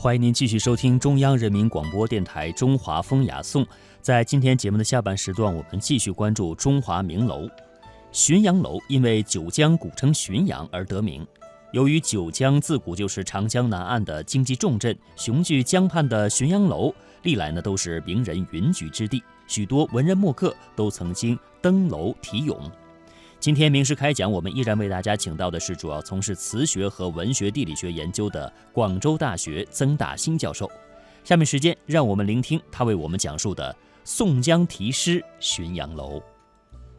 欢迎您继续收听中央人民广播电台中华风雅颂。在今天节目的下半时段，我们继续关注中华名楼。浔阳楼因为九江古称浔阳而得名。由于九江自古就是长江南岸的经济重镇，雄踞江畔的浔阳楼历来呢都是名人云集之地，许多文人墨客都曾经登楼题咏。今天名师开讲，我们依然为大家请到的是主要从事词学和文学地理学研究的广州大学曾大兴教授。下面时间，让我们聆听他为我们讲述的宋江题诗浔阳楼。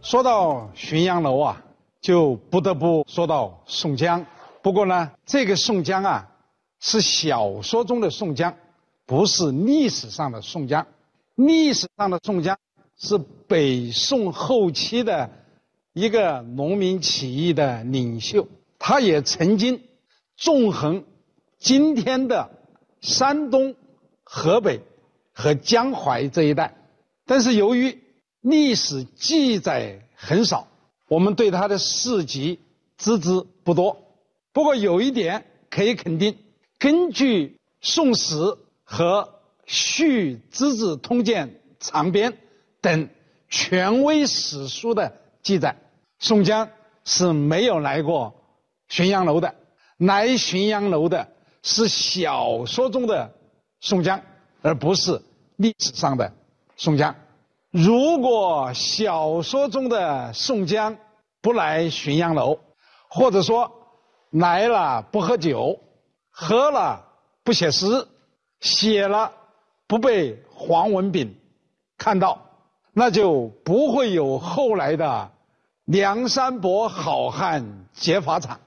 说到浔阳楼啊，就不得不说到宋江。不过呢，这个宋江啊，是小说中的宋江，不是历史上的宋江。历史上的宋江是北宋后期的。一个农民起义的领袖，他也曾经纵横今天的山东、河北和江淮这一带，但是由于历史记载很少，我们对他的事迹知之不多。不过有一点可以肯定，根据《宋史》和《续资治通鉴长编》等权威史书的。记载，宋江是没有来过浔阳楼的，来浔阳楼的是小说中的宋江，而不是历史上的宋江。如果小说中的宋江不来浔阳楼，或者说来了不喝酒，喝了不写诗，写了不被黄文炳看到。那就不会有后来的梁山伯好汉劫法场，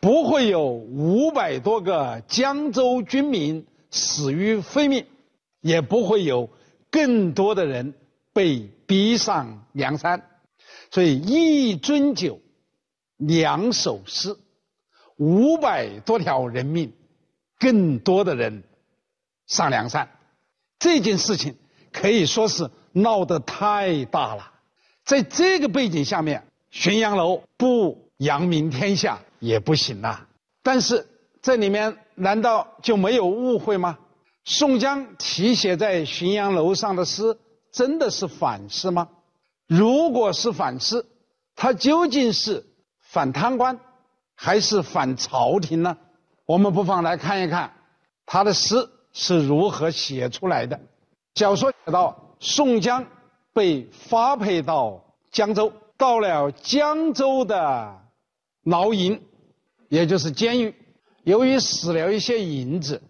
不会有五百多个江州军民死于非命，也不会有更多的人被逼上梁山。所以一樽酒，两首诗，五百多条人命，更多的人上梁山，这件事情可以说是。闹得太大了，在这个背景下面，浔阳楼不扬名天下也不行呐。但是这里面难道就没有误会吗？宋江题写在浔阳楼上的诗真的是反诗吗？如果是反诗，他究竟是反贪官还是反朝廷呢？我们不妨来看一看他的诗是如何写出来的。小说写到。宋江被发配到江州，到了江州的牢营，也就是监狱。由于死了一些银子，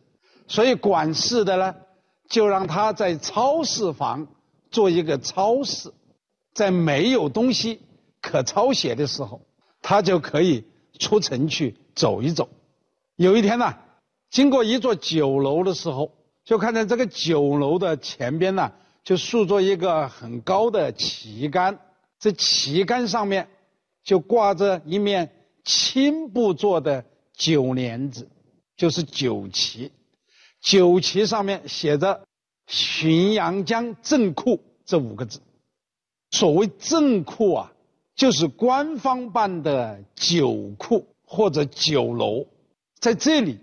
所以管事的呢，就让他在超市房做一个超市，在没有东西可抄写的时候，他就可以出城去走一走。有一天呢，经过一座酒楼的时候，就看见这个酒楼的前边呢。就竖着一个很高的旗杆，这旗杆上面就挂着一面青布做的酒帘子，就是酒旗。酒旗上面写着“浔阳江镇库”这五个字。所谓镇库啊，就是官方办的酒库或者酒楼，在这里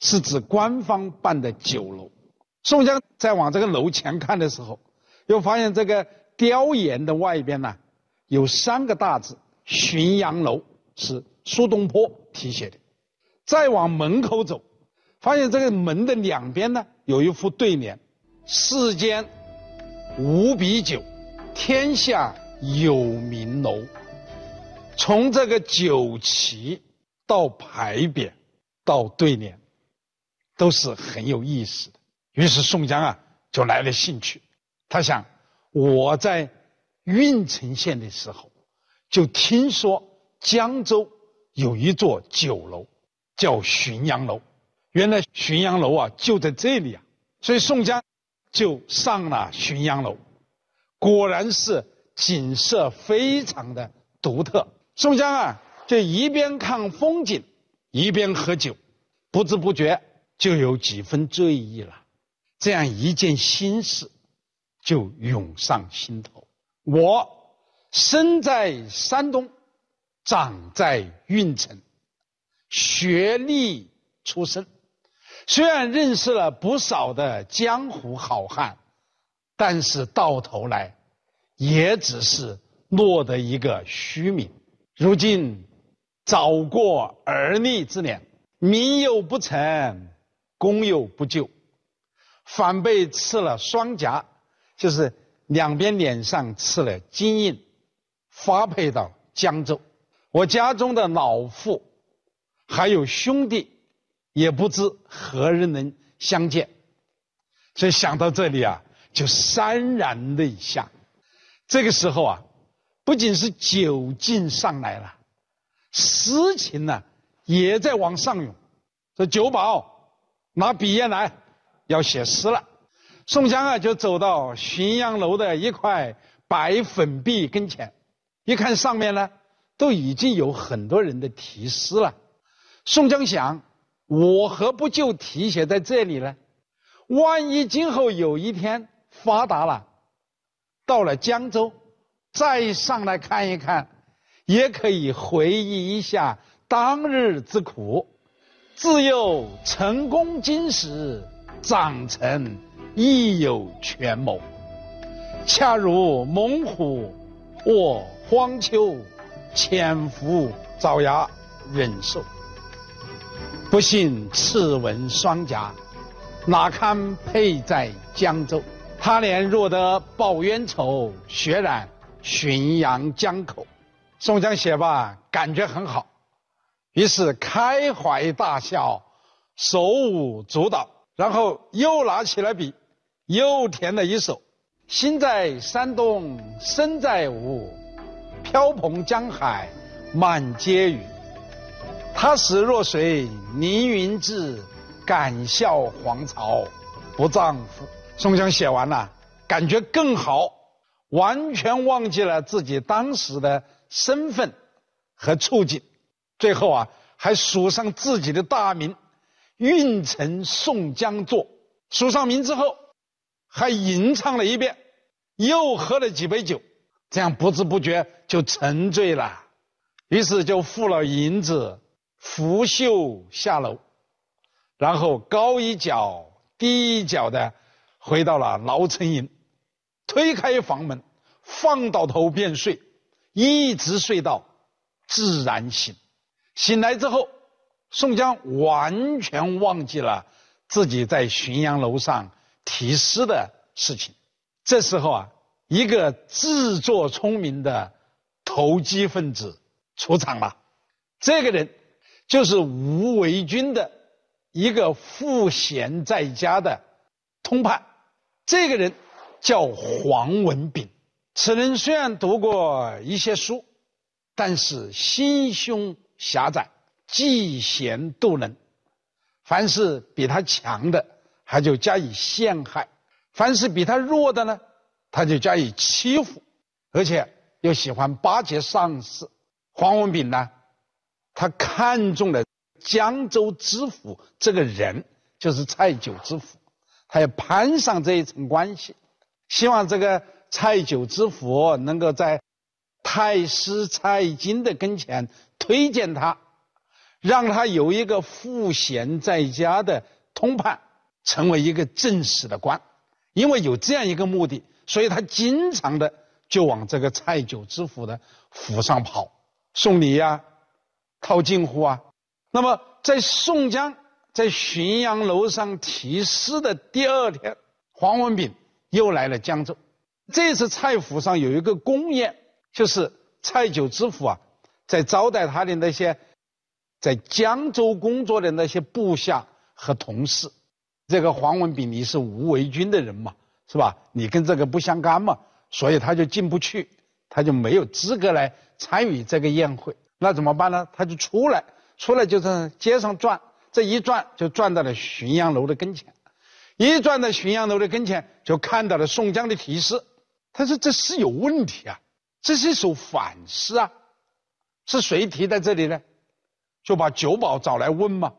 是指官方办的酒楼。宋江在往这个楼前看的时候，又发现这个雕檐的外边呢，有三个大字“浔阳楼”，是苏东坡题写的。再往门口走，发现这个门的两边呢，有一副对联：“世间无比酒，天下有名楼。”从这个酒旗到牌匾到对联，都是很有意思的。于是宋江啊就来了兴趣，他想我在郓城县的时候，就听说江州有一座酒楼叫浔阳楼，原来浔阳楼啊就在这里啊，所以宋江就上了浔阳楼，果然是景色非常的独特。宋江啊就一边看风景，一边喝酒，不知不觉就有几分醉意了。这样一件心事就涌上心头。我生在山东，长在运城，学历出身，虽然认识了不少的江湖好汉，但是到头来，也只是落得一个虚名。如今早过而立之年，民有不成，功有不就，反被刺了双颊，就是两边脸上刺了金印，发配到江州。我家中的老父，还有兄弟。也不知何人能相见，所以想到这里啊，就潸然泪下。这个时候啊，不仅是酒劲上来了，诗情呢也在往上涌。说酒保拿笔砚来，要写诗了。宋江啊，就走到浔阳楼的一块白粉壁跟前，一看上面呢，都已经有很多人的题诗了。宋江想。我何不就题写在这里呢？万一今后有一天发达了，到了江州，再上来看一看，也可以回忆一下当日之苦。自幼成功经时，长成亦有权谋。恰如猛虎卧荒丘，潜伏爪牙忍受。不幸赤纹双颊，哪堪配在江州？他年若得报冤仇，血染浔阳江口。宋江写罢，感觉很好，于是开怀大笑，手舞足蹈，然后又拿起了笔，又填了一首：心在山东，身在吴，飘蓬江海满街雨。他时若水凌云志，敢笑黄巢不丈夫。宋江写完了，感觉更好，完全忘记了自己当时的身份和处境。最后啊，还署上自己的大名，运城宋江作。署上名之后，还吟唱了一遍，又喝了几杯酒，这样不知不觉就沉醉了。于是就付了银子。拂袖下楼，然后高一脚低一脚的回到了牢城营，推开房门，放倒头便睡，一直睡到自然醒。醒来之后，宋江完全忘记了自己在浔阳楼上题诗的事情。这时候啊，一个自作聪明的投机分子出场了，这个人。就是吴维军的一个赋闲在家的通判，这个人叫黄文炳。此人虽然读过一些书，但是心胸狭窄，嫉贤妒能，凡是比他强的，他就加以陷害；凡是比他弱的呢，他就加以欺负，而且又喜欢巴结上司。黄文炳呢？他看中了江州知府这个人，就是蔡九知府，他要攀上这一层关系，希望这个蔡九知府能够在太师蔡京的跟前推荐他，让他有一个赋闲在家的通判，成为一个正式的官。因为有这样一个目的，所以他经常的就往这个蔡九知府的府上跑，送礼呀。套近乎啊，那么在宋江在浔阳楼上题诗的第二天，黄文炳又来了江州。这次蔡府上有一个公宴，就是蔡九知府啊，在招待他的那些在江州工作的那些部下和同事。这个黄文炳你是吴为军的人嘛，是吧？你跟这个不相干嘛，所以他就进不去，他就没有资格来参与这个宴会。那怎么办呢？他就出来，出来就在街上转，这一转就转到了浔阳楼的跟前，一转到浔阳楼的跟前，就看到了宋江的题诗。他说：“这诗有问题啊，这是一首反诗啊，是谁题在这里呢？”就把酒保找来问嘛。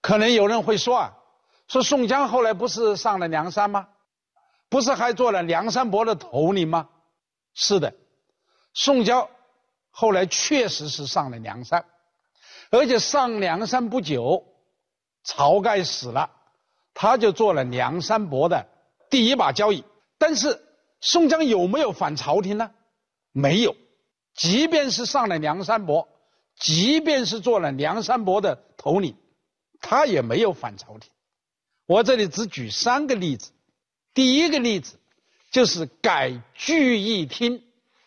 可能有人会说啊，说宋江后来不是上了梁山吗？不是还做了梁山伯的头领吗？是的，宋江。后来确实是上了梁山，而且上梁山不久，晁盖死了，他就做了梁山伯的第一把交椅。但是宋江有没有反朝廷呢？没有。即便是上了梁山伯，即便是做了梁山伯的头领，他也没有反朝廷。我这里只举三个例子。第一个例子就是改聚义厅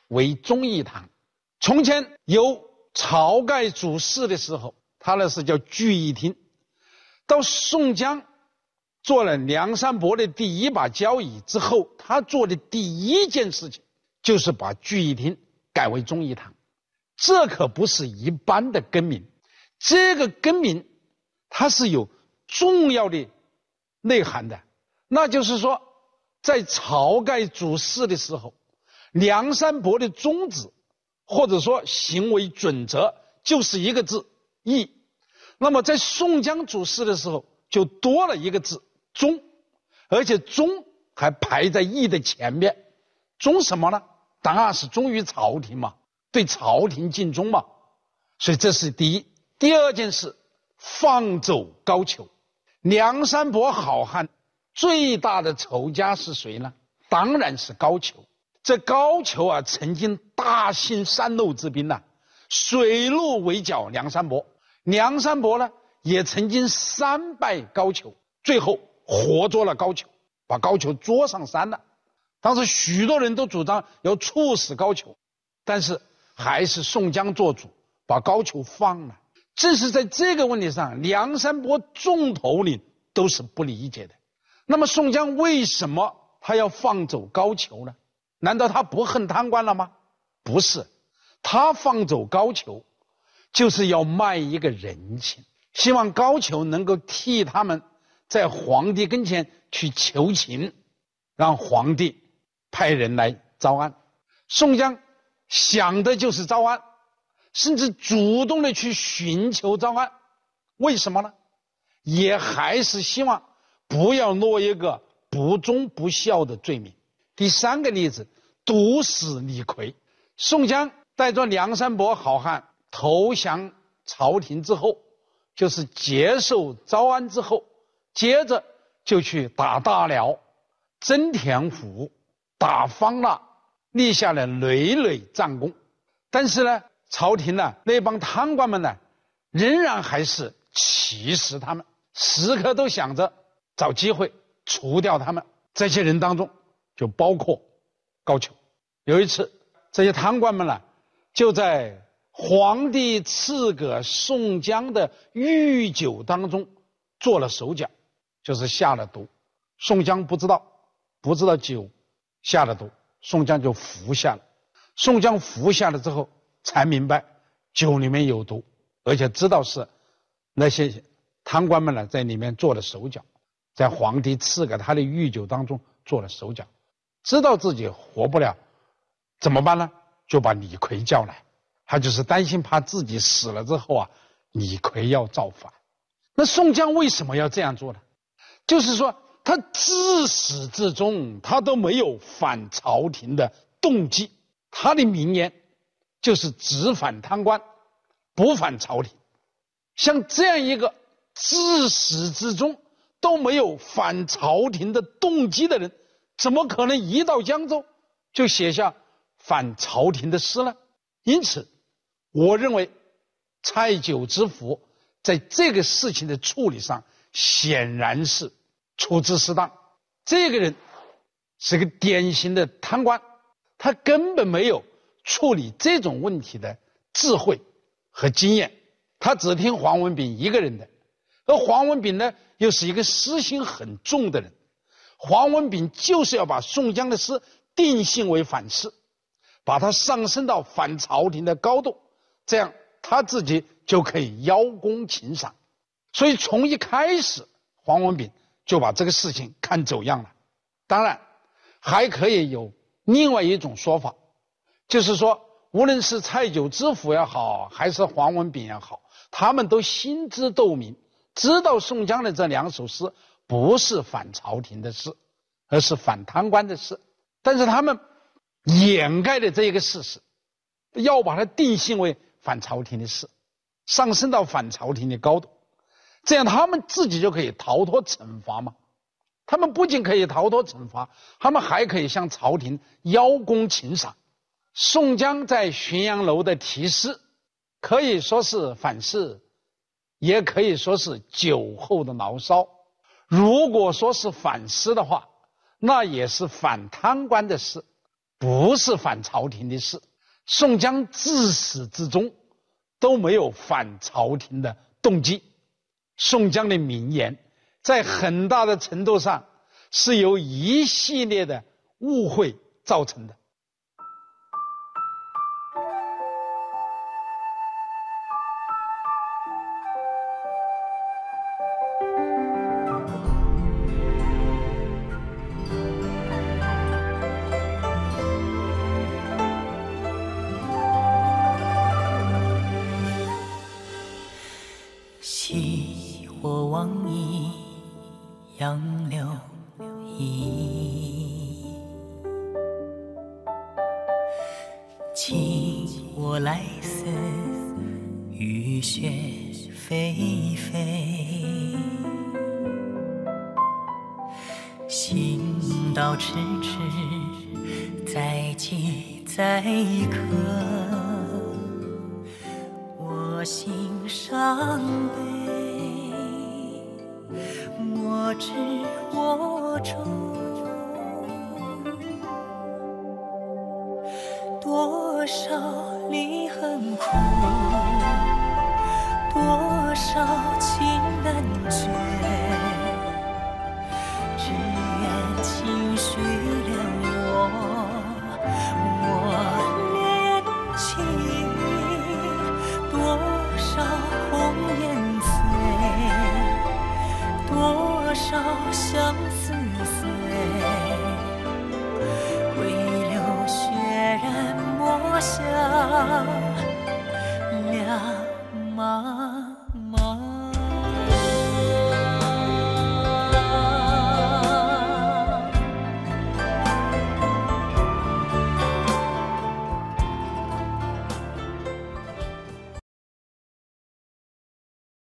为忠义堂。从前有晁盖主事的时候，他那是叫聚义厅。到宋江做了梁山伯的第一把交椅之后，他做的第一件事情就是把聚义厅改为忠义堂。这可不是一般的更名，这个更名它是有重要的内涵的。那就是说，在晁盖主事的时候，梁山伯的宗旨或者说行为准则就是一个字“义”。那么在宋江主事的时候，就多了一个字“忠”，而且“忠”还排在“义”的前面。忠什么呢？当然是忠于朝廷嘛，对朝廷尽忠嘛。所以这是第一。第二件事，放走高俅。梁山伯好汉最大的仇家是谁呢？当然是高俅。这高俅啊，曾经大兴三路之兵呐，水陆围剿梁山伯。梁山伯呢，也曾经三拜高俅，最后活捉了高俅，把高俅捉上山了。当时许多人都主张要处死高俅，但是还是宋江做主，把高俅放了。正是在这个问题上，梁山伯众头领都是不理解的。那么宋江为什么他要放走高俅呢？难道他不恨贪官了吗？不是，他放走高俅。就是要卖一个人情，希望高俅能够替他们在皇帝跟前去求情，让皇帝派人来招安。宋江想的就是招安，甚至主动的去寻求招安。为什么呢？也还是希望不要落一个不忠不孝的罪名。第三个例子，毒死李逵。宋江带着梁山伯好汉。投降朝廷之后，就是接受招安之后，接着就去打大辽、征田虎、打方腊，立下了累累战功。但是呢，朝廷呢那帮贪官们呢，仍然还是歧视他们，时刻都想着找机会除掉他们。这些人当中，就包括高俅。有一次，这些贪官们呢，就在。皇帝赐给宋江的御酒当中做了手脚，就是下了毒。宋江不知道，不知道酒下了毒，宋江就服下了。宋江服下了之后，才明白酒里面有毒，而且知道是那些贪官们呢在里面做了手脚，在皇帝赐给他的御酒当中做了手脚，知道自己活不了，怎么办呢？就把李逵叫来。他就是担心，怕自己死了之后啊，李逵要造反。那宋江为什么要这样做呢？就是说，他自始至终他都没有反朝廷的动机。他的名言就是只反贪官，不反朝廷。像这样一个自始至终都没有反朝廷的动机的人，怎么可能一到江州就写下反朝廷的诗呢？因此。我认为，蔡九知府在这个事情的处理上显然是处置失当。这个人是个典型的贪官，他根本没有处理这种问题的智慧和经验，他只听黄文炳一个人的。而黄文炳呢，又是一个私心很重的人。黄文炳就是要把宋江的诗定性为反诗，把他上升到反朝廷的高度。这样他自己就可以邀功请赏，所以从一开始，黄文炳就把这个事情看走样了。当然，还可以有另外一种说法，就是说，无论是蔡九知府也好，还是黄文炳也好，他们都心知肚明，知道宋江的这两首诗不是反朝廷的诗，而是反贪官的诗，但是他们掩盖了这一个事实，要把它定性为。反朝廷的事，上升到反朝廷的高度，这样他们自己就可以逃脱惩罚吗？他们不仅可以逃脱惩罚，他们还可以向朝廷邀功请赏。宋江在浔阳楼的题诗，可以说是反噬，也可以说是酒后的牢骚。如果说是反诗的话，那也是反贪官的事，不是反朝廷的事。宋江自始至终都没有反朝廷的动机。宋江的名言，在很大的程度上是由一系列的误会造成的。杨意，杨柳依。今我来思，雨雪霏霏。行道迟迟，载饥载渴，我心伤悲。我知我愁多少离恨苦。